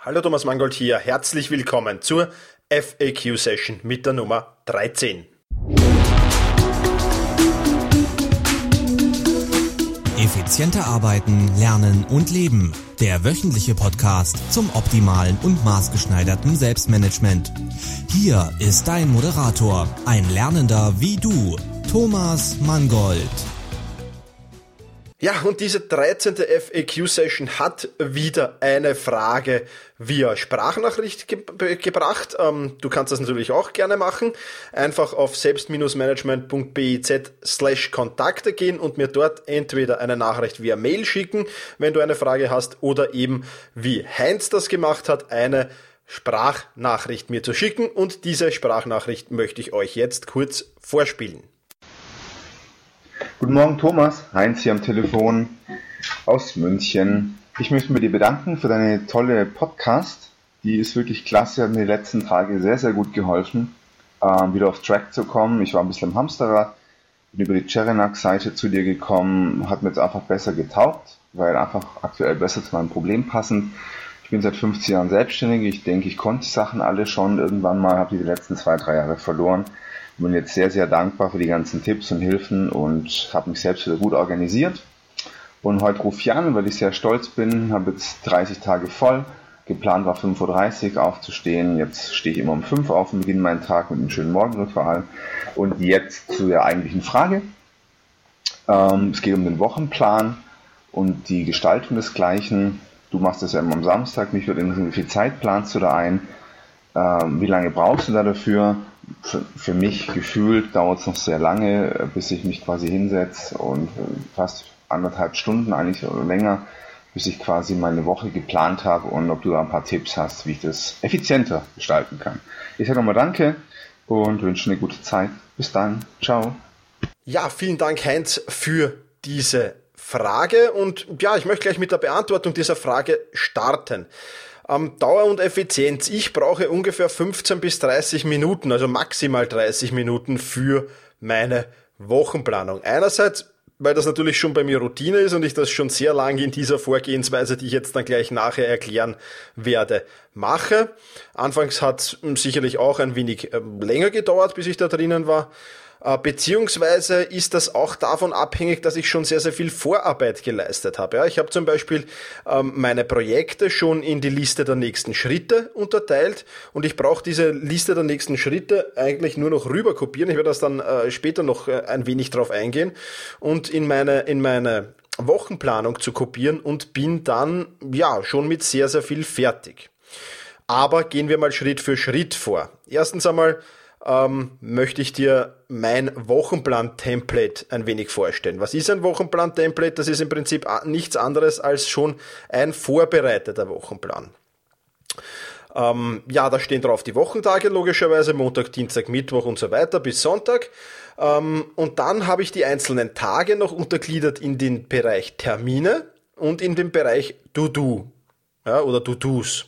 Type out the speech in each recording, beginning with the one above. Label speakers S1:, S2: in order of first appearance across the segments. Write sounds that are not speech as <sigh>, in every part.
S1: Hallo Thomas Mangold hier, herzlich willkommen zur FAQ-Session mit der Nummer 13.
S2: Effizienter arbeiten, lernen und leben. Der wöchentliche Podcast zum optimalen und maßgeschneiderten Selbstmanagement. Hier ist dein Moderator, ein Lernender wie du, Thomas Mangold.
S1: Ja, und diese 13. FAQ-Session hat wieder eine Frage via Sprachnachricht ge gebracht. Ähm, du kannst das natürlich auch gerne machen. Einfach auf selbst-management.biz slash Kontakte gehen und mir dort entweder eine Nachricht via Mail schicken, wenn du eine Frage hast, oder eben, wie Heinz das gemacht hat, eine Sprachnachricht mir zu schicken. Und diese Sprachnachricht möchte ich euch jetzt kurz vorspielen.
S3: Guten Morgen Thomas, Heinz hier am Telefon aus München. Ich möchte mir dir bedanken für deine tolle Podcast. Die ist wirklich klasse, hat mir die letzten Tage sehr, sehr gut geholfen, ähm, wieder auf Track zu kommen. Ich war ein bisschen im Hamsterrad, bin über die Cherenak-Seite zu dir gekommen, hat mir jetzt einfach besser getaugt, weil einfach aktuell besser zu meinem Problem passend. Ich bin seit 15 Jahren selbstständig. Ich denke, ich konnte die Sachen alle schon irgendwann mal, habe die, die letzten zwei, drei Jahre verloren bin jetzt sehr, sehr dankbar für die ganzen Tipps und Hilfen und habe mich selbst wieder gut organisiert. Und heute rufe ich an, weil ich sehr stolz bin, habe jetzt 30 Tage voll. Geplant war 5.30 Uhr aufzustehen. Jetzt stehe ich immer um 5 Uhr auf und beginne meinen Tag mit einem schönen Morgenritual. Und jetzt zu der eigentlichen Frage. Ähm, es geht um den Wochenplan und die Gestaltung desgleichen. Du machst das ja immer am Samstag. Mich würde interessieren, wie viel Zeit planst du da ein? Ähm, wie lange brauchst du da dafür? Für, für mich gefühlt dauert es noch sehr lange, äh, bis ich mich quasi hinsetze und äh, fast anderthalb Stunden eigentlich oder länger, bis ich quasi meine Woche geplant habe und ob du da ein paar Tipps hast, wie ich das effizienter gestalten kann. Ich sage nochmal Danke und wünsche eine gute Zeit. Bis dann. Ciao.
S1: Ja, vielen Dank, Heinz, für diese Frage und ja, ich möchte gleich mit der Beantwortung dieser Frage starten. Ähm, Dauer und Effizienz. Ich brauche ungefähr 15 bis 30 Minuten, also maximal 30 Minuten für meine Wochenplanung. Einerseits weil das natürlich schon bei mir Routine ist und ich das schon sehr lange in dieser Vorgehensweise, die ich jetzt dann gleich nachher erklären werde, mache. Anfangs hat es sicherlich auch ein wenig ähm, länger gedauert, bis ich da drinnen war. Äh, beziehungsweise ist das auch davon abhängig, dass ich schon sehr, sehr viel Vorarbeit geleistet habe. Ja, ich habe zum Beispiel ähm, meine Projekte schon in die Liste der nächsten Schritte unterteilt und ich brauche diese Liste der nächsten Schritte eigentlich nur noch rüber kopieren. Ich werde das dann äh, später noch äh, ein wenig drauf eingehen und in meine, in meine Wochenplanung zu kopieren und bin dann ja schon mit sehr, sehr viel fertig. Aber gehen wir mal Schritt für Schritt vor. Erstens einmal ähm, möchte ich dir mein Wochenplan-Template ein wenig vorstellen. Was ist ein Wochenplan-Template? Das ist im Prinzip nichts anderes als schon ein vorbereiteter Wochenplan. Ähm, ja, da stehen drauf die Wochentage logischerweise, Montag, Dienstag, Mittwoch und so weiter bis Sonntag. Ähm, und dann habe ich die einzelnen Tage noch untergliedert in den Bereich Termine und in den Bereich To-Do ja, oder To-Dos.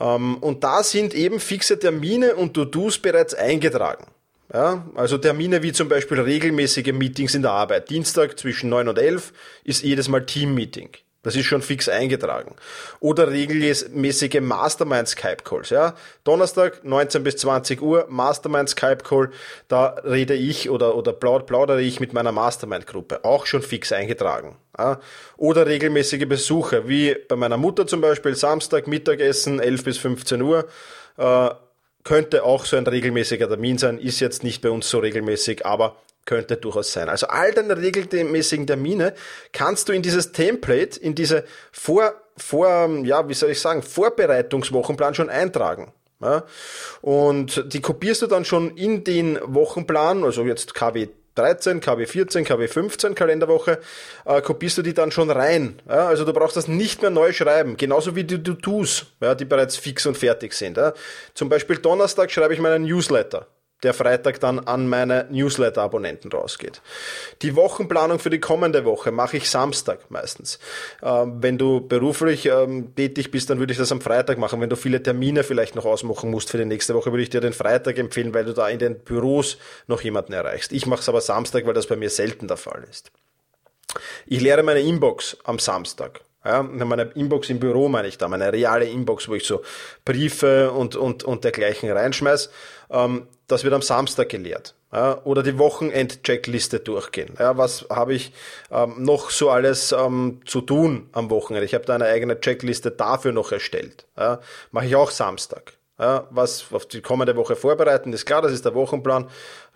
S1: Und da sind eben fixe Termine und To-Dos bereits eingetragen. Ja, also Termine wie zum Beispiel regelmäßige Meetings in der Arbeit. Dienstag zwischen 9 und 11 ist jedes Mal Team-Meeting. Das ist schon fix eingetragen. Oder regelmäßige Mastermind Skype Calls, ja. Donnerstag 19 bis 20 Uhr Mastermind Skype Call, da rede ich oder, oder plaudere ich mit meiner Mastermind Gruppe. Auch schon fix eingetragen. Ja. Oder regelmäßige Besuche, wie bei meiner Mutter zum Beispiel Samstag Mittagessen 11 bis 15 Uhr. Äh, könnte auch so ein regelmäßiger Termin sein, ist jetzt nicht bei uns so regelmäßig, aber könnte durchaus sein. Also all deine regelmäßigen Termine kannst du in dieses Template, in diese Vor, vor, ja, wie soll ich sagen, Vorbereitungswochenplan schon eintragen. Ja? Und die kopierst du dann schon in den Wochenplan, also jetzt KW 13, KW 14, KW 15 Kalenderwoche, äh, kopierst du die dann schon rein. Ja? Also du brauchst das nicht mehr neu schreiben, genauso wie die tust, ja, die bereits fix und fertig sind. Ja? Zum Beispiel Donnerstag schreibe ich meinen Newsletter der Freitag dann an meine Newsletter-Abonnenten rausgeht. Die Wochenplanung für die kommende Woche mache ich Samstag meistens. Ähm, wenn du beruflich ähm, tätig bist, dann würde ich das am Freitag machen. Wenn du viele Termine vielleicht noch ausmachen musst für die nächste Woche, würde ich dir den Freitag empfehlen, weil du da in den Büros noch jemanden erreichst. Ich mache es aber Samstag, weil das bei mir selten der Fall ist. Ich leere meine Inbox am Samstag. Ja, meine Inbox im Büro meine ich da, meine reale Inbox, wo ich so Briefe und, und, und dergleichen reinschmeiß, ähm, das wird am Samstag geleert. Ja, oder die Wochenend-Checkliste durchgehen. Ja, was habe ich ähm, noch so alles ähm, zu tun am Wochenende? Ich habe da eine eigene Checkliste dafür noch erstellt. Ja, Mache ich auch Samstag. Ja, was auf die kommende Woche vorbereiten, ist klar, das ist der Wochenplan.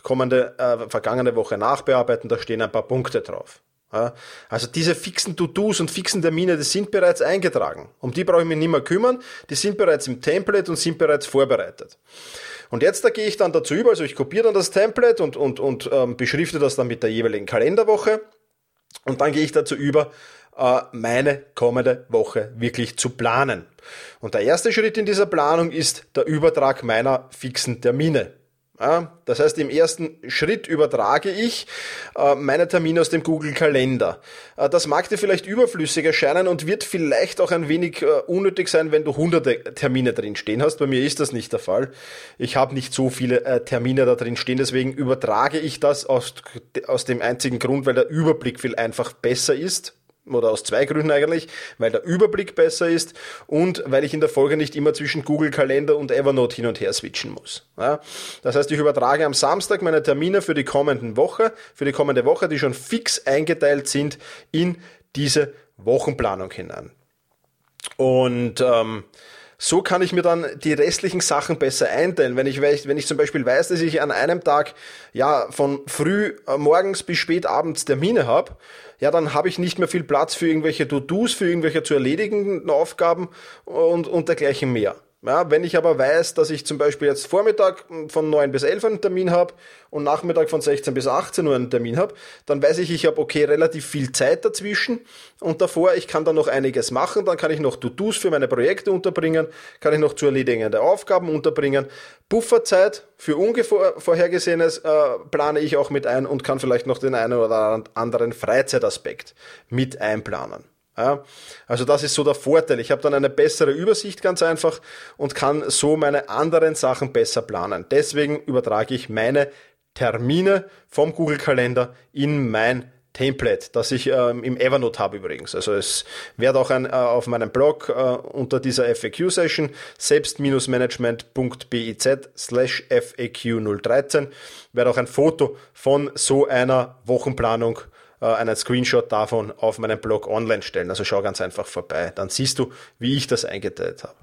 S1: Kommende, äh, vergangene Woche nachbearbeiten, da stehen ein paar Punkte drauf. Also diese fixen To-Dos und fixen Termine, die sind bereits eingetragen. Um die brauche ich mich nicht mehr kümmern. Die sind bereits im Template und sind bereits vorbereitet. Und jetzt da gehe ich dann dazu über, also ich kopiere dann das Template und, und, und ähm, beschrifte das dann mit der jeweiligen Kalenderwoche. Und dann gehe ich dazu über, äh, meine kommende Woche wirklich zu planen. Und der erste Schritt in dieser Planung ist der Übertrag meiner fixen Termine. Das heißt, im ersten Schritt übertrage ich äh, meine Termine aus dem Google-Kalender. Äh, das mag dir vielleicht überflüssig erscheinen und wird vielleicht auch ein wenig äh, unnötig sein, wenn du hunderte Termine drin stehen hast. Bei mir ist das nicht der Fall. Ich habe nicht so viele Termine da drin stehen, deswegen übertrage ich das aus, aus dem einzigen Grund, weil der Überblick viel einfach besser ist oder aus zwei Gründen eigentlich, weil der Überblick besser ist und weil ich in der Folge nicht immer zwischen Google Kalender und Evernote hin und her switchen muss. Ja, das heißt, ich übertrage am Samstag meine Termine für die kommenden Woche, für die kommende Woche, die schon fix eingeteilt sind, in diese Wochenplanung hinein. Und ähm, so kann ich mir dann die restlichen Sachen besser einteilen. Wenn ich, wenn ich zum Beispiel weiß, dass ich an einem Tag ja von früh äh, morgens bis spät abends Termine habe, ja, dann habe ich nicht mehr viel Platz für irgendwelche To-Dos, für irgendwelche zu erledigenden Aufgaben und, und dergleichen mehr. Ja, wenn ich aber weiß, dass ich zum Beispiel jetzt Vormittag von 9 bis 11 einen Termin habe und Nachmittag von 16 bis 18 Uhr einen Termin habe, dann weiß ich, ich habe okay relativ viel Zeit dazwischen und davor, ich kann dann noch einiges machen, dann kann ich noch To-Dos für meine Projekte unterbringen, kann ich noch zu erledigende Aufgaben unterbringen. Pufferzeit für Unvorhergesehenes äh, plane ich auch mit ein und kann vielleicht noch den einen oder anderen Freizeitaspekt mit einplanen. Ja, also das ist so der Vorteil. Ich habe dann eine bessere Übersicht ganz einfach und kann so meine anderen Sachen besser planen. Deswegen übertrage ich meine Termine vom Google-Kalender in mein Template, das ich ähm, im Evernote habe übrigens. Also es wird auch ein, äh, auf meinem Blog äh, unter dieser FAQ-Session selbst-management.biz slash FAQ013 wird auch ein Foto von so einer Wochenplanung äh, einen Screenshot davon auf meinem Blog online stellen. Also schau ganz einfach vorbei. Dann siehst du, wie ich das eingeteilt habe.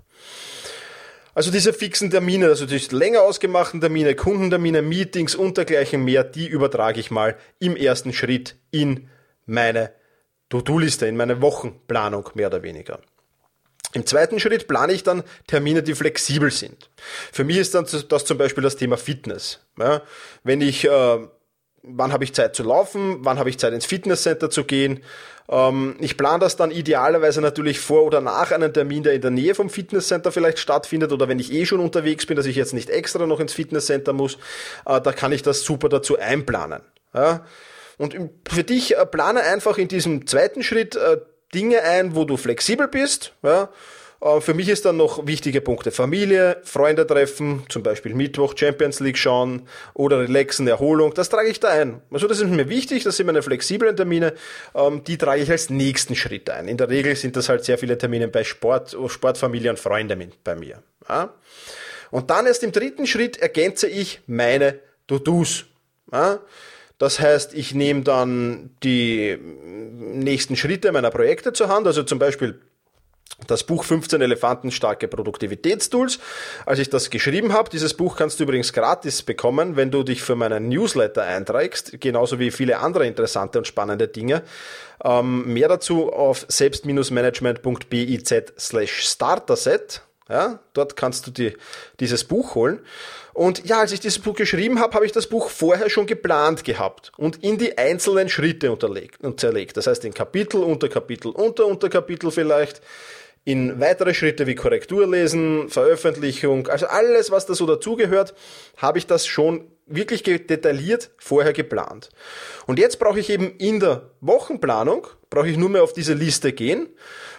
S1: Also diese fixen Termine, also die länger ausgemachten Termine, Kundentermine, Meetings und dergleichen mehr, die übertrage ich mal im ersten Schritt in meine To-Do-Liste, in meine Wochenplanung mehr oder weniger. Im zweiten Schritt plane ich dann Termine, die flexibel sind. Für mich ist dann das zum Beispiel das Thema Fitness. Ja, wenn ich äh, wann habe ich Zeit zu laufen, wann habe ich Zeit ins Fitnesscenter zu gehen. Ähm, ich plane das dann idealerweise natürlich vor oder nach einem Termin, der in der Nähe vom Fitnesscenter vielleicht stattfindet oder wenn ich eh schon unterwegs bin, dass ich jetzt nicht extra noch ins Fitnesscenter muss, äh, da kann ich das super dazu einplanen. Ja? Und für dich äh, plane einfach in diesem zweiten Schritt äh, Dinge ein, wo du flexibel bist. Ja? Äh, für mich ist dann noch wichtige Punkte Familie, Freunde treffen, zum Beispiel Mittwoch Champions League schauen oder relaxen, Erholung, das trage ich da ein. Also das ist mir wichtig, das sind meine flexiblen Termine, ähm, die trage ich als nächsten Schritt ein. In der Regel sind das halt sehr viele Termine bei Sport, Sport, Familie und Freunde bei mir. Und dann erst im dritten Schritt ergänze ich meine To-Dos. Das heißt, ich nehme dann die nächsten Schritte meiner Projekte zur Hand, also zum Beispiel das Buch 15 Elefanten starke Produktivitätstools. Als ich das geschrieben habe, dieses Buch kannst du übrigens gratis bekommen, wenn du dich für meinen Newsletter einträgst, genauso wie viele andere interessante und spannende Dinge. Ähm, mehr dazu auf selbst-management.biz slash starterset. Ja, dort kannst du dir dieses Buch holen. Und ja, als ich dieses Buch geschrieben habe, habe ich das Buch vorher schon geplant gehabt und in die einzelnen Schritte unterlegt und zerlegt. Das heißt in Kapitel, Unterkapitel, Unter Unterkapitel vielleicht in weitere Schritte wie Korrektur lesen, Veröffentlichung, also alles, was da so dazugehört, habe ich das schon wirklich detailliert vorher geplant. Und jetzt brauche ich eben in der Wochenplanung, brauche ich nur mehr auf diese Liste gehen.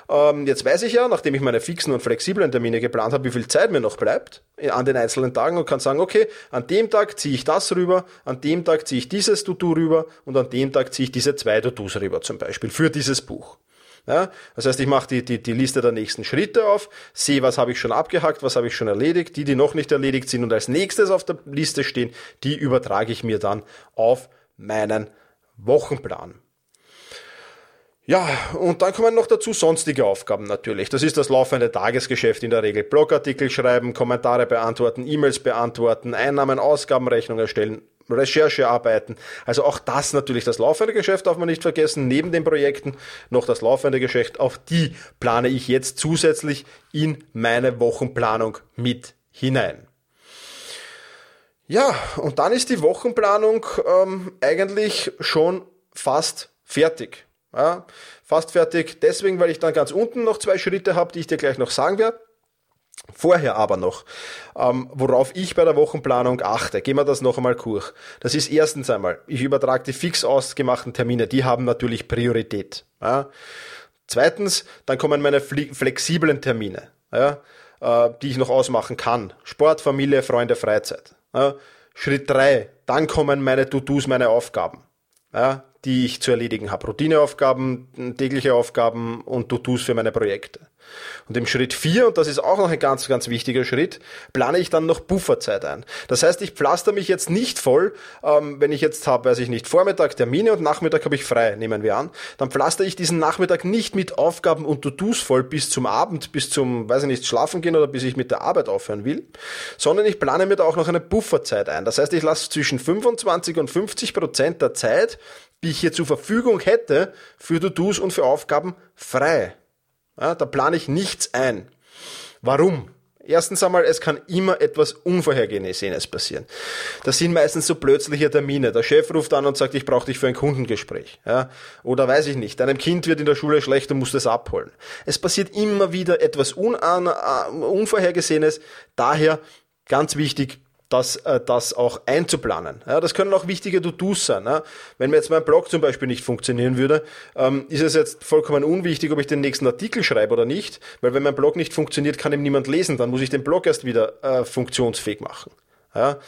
S1: Ähm, jetzt weiß ich ja, nachdem ich meine fixen und flexiblen Termine geplant habe, wie viel Zeit mir noch bleibt an den einzelnen Tagen und kann sagen, okay, an dem Tag ziehe ich das rüber, an dem Tag ziehe ich dieses To-Do rüber und an dem Tag ziehe ich diese zwei To-Dos rüber zum Beispiel für dieses Buch. Ja, das heißt, ich mache die, die, die Liste der nächsten Schritte auf, sehe, was habe ich schon abgehackt, was habe ich schon erledigt, die, die noch nicht erledigt sind und als nächstes auf der Liste stehen, die übertrage ich mir dann auf meinen Wochenplan. Ja, und dann kommen noch dazu sonstige Aufgaben natürlich. Das ist das laufende Tagesgeschäft in der Regel. Blogartikel schreiben, Kommentare beantworten, E-Mails beantworten, Einnahmen, Ausgabenrechnung erstellen, Recherchearbeiten. Also auch das natürlich, das laufende Geschäft darf man nicht vergessen. Neben den Projekten noch das laufende Geschäft. Auch die plane ich jetzt zusätzlich in meine Wochenplanung mit hinein. Ja, und dann ist die Wochenplanung ähm, eigentlich schon fast fertig. Ja, fast fertig. Deswegen, weil ich dann ganz unten noch zwei Schritte habe, die ich dir gleich noch sagen werde. Vorher aber noch, ähm, worauf ich bei der Wochenplanung achte, gehen wir das noch einmal durch. Das ist erstens einmal, ich übertrage die fix ausgemachten Termine, die haben natürlich Priorität. Ja. Zweitens, dann kommen meine flexiblen Termine, ja, äh, die ich noch ausmachen kann. Sport, Familie, Freunde, Freizeit. Ja. Schritt drei, dann kommen meine To-Dos, meine Aufgaben. Ja, die ich zu erledigen habe. Routineaufgaben, tägliche Aufgaben und To-Dos für meine Projekte. Und im Schritt 4, und das ist auch noch ein ganz, ganz wichtiger Schritt, plane ich dann noch Bufferzeit ein. Das heißt, ich pflaster mich jetzt nicht voll, ähm, wenn ich jetzt habe, weiß ich nicht, Vormittag Termine und Nachmittag habe ich frei, nehmen wir an, dann pflaster ich diesen Nachmittag nicht mit Aufgaben und To-Dos voll bis zum Abend, bis zum, weiß ich nicht, schlafen gehen oder bis ich mit der Arbeit aufhören will, sondern ich plane mir da auch noch eine Bufferzeit ein. Das heißt, ich lasse zwischen 25 und 50 Prozent der Zeit die ich hier zur Verfügung hätte für To-Dos und für Aufgaben frei. Ja, da plane ich nichts ein. Warum? Erstens einmal, es kann immer etwas Unvorhergesehenes passieren. Das sind meistens so plötzliche Termine. Der Chef ruft an und sagt, ich brauche dich für ein Kundengespräch. Ja? Oder weiß ich nicht, deinem Kind wird in der Schule schlecht und muss das abholen. Es passiert immer wieder etwas Unvorhergesehenes. Daher ganz wichtig, das, äh, das auch einzuplanen. Ja, das können auch wichtige To-Dos sein. Ja. Wenn mir jetzt mein Blog zum Beispiel nicht funktionieren würde, ähm, ist es jetzt vollkommen unwichtig, ob ich den nächsten Artikel schreibe oder nicht, weil wenn mein Blog nicht funktioniert, kann ihm niemand lesen, dann muss ich den Blog erst wieder äh, funktionsfähig machen. Ja,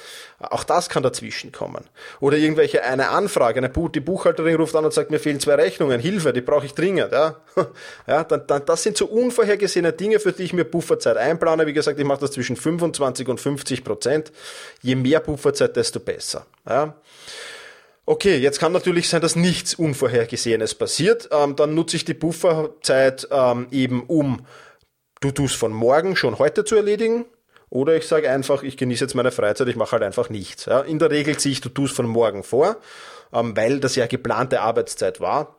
S1: auch das kann dazwischen kommen. Oder irgendwelche eine Anfrage, eine die Buchhalterin ruft an und sagt, mir fehlen zwei Rechnungen, Hilfe, die brauche ich dringend. Ja, <laughs> ja dann, dann, das sind so unvorhergesehene Dinge, für die ich mir Pufferzeit einplane. Wie gesagt, ich mache das zwischen 25 und 50 Prozent. Je mehr Pufferzeit, desto besser. Ja. Okay, jetzt kann natürlich sein, dass nichts Unvorhergesehenes passiert. Ähm, dann nutze ich die Pufferzeit ähm, eben, um To-Dos von morgen schon heute zu erledigen oder ich sage einfach, ich genieße jetzt meine Freizeit, ich mache halt einfach nichts. Ja, in der Regel ziehe ich To-Dos von morgen vor, ähm, weil das ja geplante Arbeitszeit war.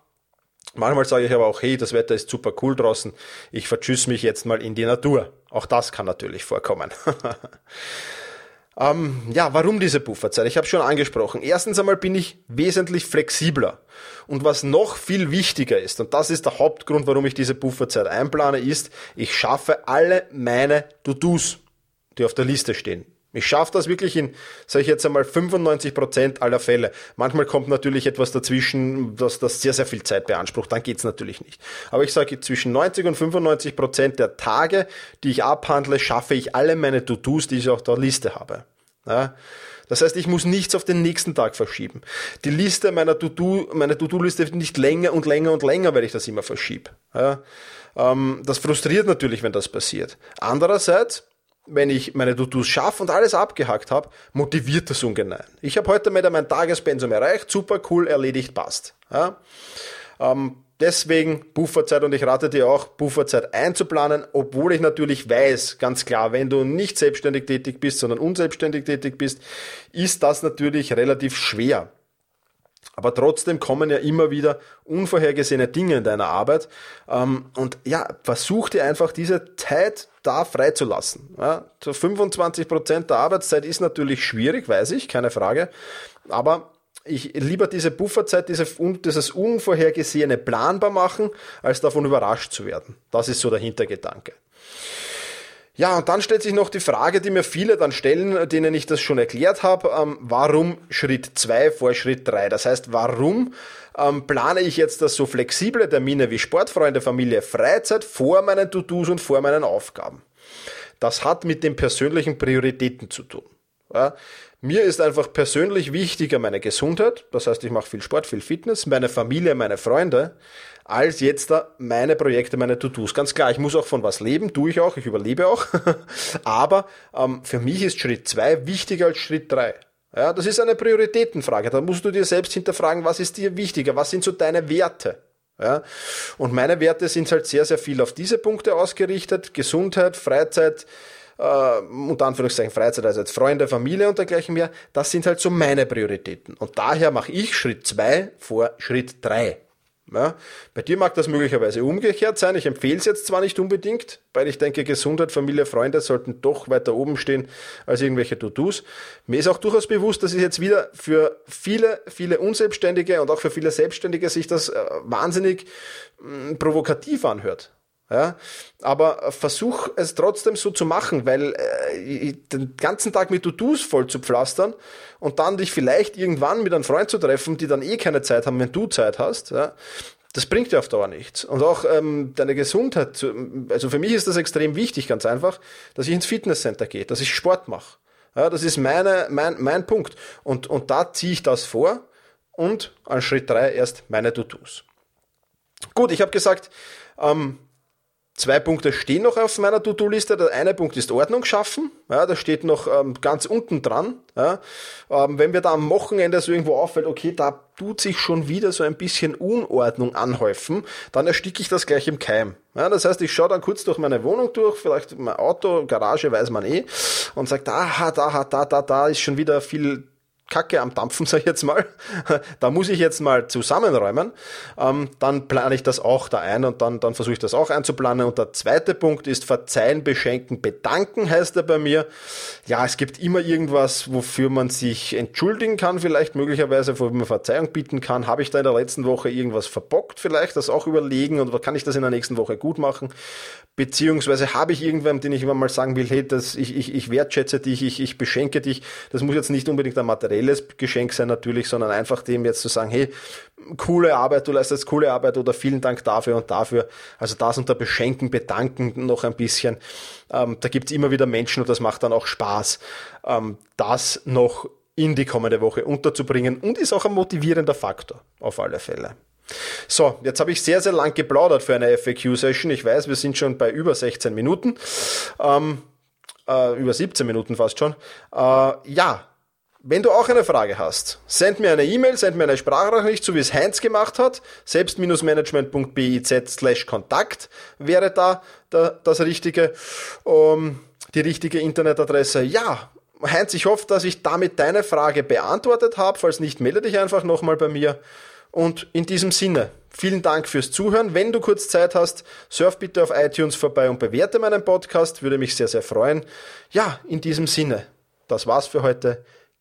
S1: Manchmal sage ich aber auch, hey, das Wetter ist super cool draußen, ich vertschüss mich jetzt mal in die Natur. Auch das kann natürlich vorkommen. <laughs> ähm, ja, warum diese Pufferzeit? Ich habe schon angesprochen. Erstens einmal bin ich wesentlich flexibler. Und was noch viel wichtiger ist, und das ist der Hauptgrund, warum ich diese Pufferzeit einplane, ist, ich schaffe alle meine To-Dos die auf der Liste stehen. Ich schaffe das wirklich in, sage ich jetzt einmal, 95 Prozent aller Fälle. Manchmal kommt natürlich etwas dazwischen, dass das sehr, sehr viel Zeit beansprucht. Dann geht's natürlich nicht. Aber ich sage, zwischen 90 und 95 Prozent der Tage, die ich abhandle, schaffe ich alle meine To-Dos, die ich auf der Liste habe. Ja? Das heißt, ich muss nichts auf den nächsten Tag verschieben. Die Liste meiner To-Do, meine To-Do-Liste wird nicht länger und länger und länger, weil ich das immer verschiebe. Ja? Ähm, das frustriert natürlich, wenn das passiert. Andererseits, wenn ich meine To-Dos schaffe und alles abgehackt habe, motiviert das ungemein. Ich habe heute wieder mein Tagespensum erreicht, super cool, erledigt, passt. Ja? Ähm, deswegen Bufferzeit und ich rate dir auch, Bufferzeit einzuplanen, obwohl ich natürlich weiß, ganz klar, wenn du nicht selbstständig tätig bist, sondern unselbstständig tätig bist, ist das natürlich relativ schwer. Aber trotzdem kommen ja immer wieder unvorhergesehene Dinge in deiner Arbeit. Ähm, und ja, versuch dir einfach diese Zeit da freizulassen. Ja, so 25 Prozent der Arbeitszeit ist natürlich schwierig, weiß ich, keine Frage. Aber ich lieber diese Bufferzeit, diese, dieses Unvorhergesehene planbar machen, als davon überrascht zu werden. Das ist so der Hintergedanke. Ja, und dann stellt sich noch die Frage, die mir viele dann stellen, denen ich das schon erklärt habe, ähm, warum Schritt 2 vor Schritt 3? Das heißt, warum ähm, plane ich jetzt das so flexible Termine wie Sportfreunde, Familie, Freizeit vor meinen To-Dos und vor meinen Aufgaben? Das hat mit den persönlichen Prioritäten zu tun. Ja, mir ist einfach persönlich wichtiger meine Gesundheit, das heißt, ich mache viel Sport, viel Fitness, meine Familie, meine Freunde, als jetzt da meine Projekte, meine To-Dos. Ganz klar, ich muss auch von was leben, tue ich auch, ich überlebe auch. <laughs> Aber ähm, für mich ist Schritt zwei wichtiger als Schritt drei. Ja, das ist eine Prioritätenfrage. Da musst du dir selbst hinterfragen, was ist dir wichtiger, was sind so deine Werte? Ja, und meine Werte sind halt sehr, sehr viel auf diese Punkte ausgerichtet. Gesundheit, Freizeit, äh, unter Anführungszeichen Freizeit, also jetzt Freunde, Familie und dergleichen mehr, das sind halt so meine Prioritäten. Und daher mache ich Schritt zwei vor Schritt drei. Ja, bei dir mag das möglicherweise umgekehrt sein. Ich empfehle es jetzt zwar nicht unbedingt, weil ich denke, Gesundheit, Familie, Freunde sollten doch weiter oben stehen als irgendwelche To-Dos. Mir ist auch durchaus bewusst, dass es jetzt wieder für viele, viele Unselbstständige und auch für viele Selbstständige sich das äh, wahnsinnig mm, provokativ anhört. Ja, aber versuch es trotzdem so zu machen, weil äh, den ganzen Tag mit To-Dos voll zu pflastern und dann dich vielleicht irgendwann mit einem Freund zu treffen, die dann eh keine Zeit haben, wenn du Zeit hast, ja, das bringt dir auf Dauer nichts. Und auch ähm, deine Gesundheit, also für mich ist das extrem wichtig, ganz einfach, dass ich ins Fitnesscenter gehe, dass ich Sport mache. Ja, das ist meine, mein, mein Punkt. Und, und da ziehe ich das vor und an Schritt drei erst meine To-Dos. Gut, ich habe gesagt, ähm, Zwei Punkte stehen noch auf meiner To-Do-Liste. Der eine Punkt ist Ordnung schaffen. Ja, das steht noch ähm, ganz unten dran. Ja. Ähm, wenn mir da am Wochenende so irgendwo auffällt, okay, da tut sich schon wieder so ein bisschen Unordnung anhäufen, dann ersticke ich das gleich im Keim. Ja, das heißt, ich schaue dann kurz durch meine Wohnung durch, vielleicht mein Auto, Garage, weiß man eh, und sage, da, da, da, da, da ist schon wieder viel Kacke am Dampfen, <laughs> sag ich jetzt mal. Da muss ich jetzt mal zusammenräumen. Ähm, dann plane ich das auch da ein und dann, dann versuche ich das auch einzuplanen. Und der zweite Punkt ist verzeihen, beschenken, bedanken heißt er bei mir. Ja, es gibt immer irgendwas, wofür man sich entschuldigen kann, vielleicht möglicherweise, wo man Verzeihung bieten kann. Habe ich da in der letzten Woche irgendwas verbockt vielleicht? Das auch überlegen und kann ich das in der nächsten Woche gut machen? Beziehungsweise habe ich irgendwann, den ich immer mal sagen will, hey, das, ich, ich, ich wertschätze dich, ich, ich beschenke dich. Das muss jetzt nicht unbedingt ein materielles Geschenk sein natürlich, sondern einfach dem jetzt zu sagen, hey, coole Arbeit, du leistest coole Arbeit oder vielen Dank dafür und dafür. Also das unter Beschenken, Bedanken noch ein bisschen. Ähm, da gibt's immer wieder Menschen und das macht dann auch Spaß, ähm, das noch in die kommende Woche unterzubringen und ist auch ein motivierender Faktor auf alle Fälle. So, jetzt habe ich sehr, sehr lang geplaudert für eine FAQ-Session. Ich weiß, wir sind schon bei über 16 Minuten, ähm, äh, über 17 Minuten fast schon. Äh, ja, wenn du auch eine Frage hast, send mir eine E-Mail, send mir eine Sprachnachricht, so wie es Heinz gemacht hat. Selbst-management.biz slash Kontakt wäre da das richtige, um, die richtige Internetadresse. Ja, Heinz, ich hoffe, dass ich damit deine Frage beantwortet habe. Falls nicht, melde dich einfach nochmal bei mir. Und in diesem Sinne, vielen Dank fürs Zuhören. Wenn du kurz Zeit hast, surf bitte auf iTunes vorbei und bewerte meinen Podcast, würde mich sehr, sehr freuen. Ja, in diesem Sinne, das war's für heute.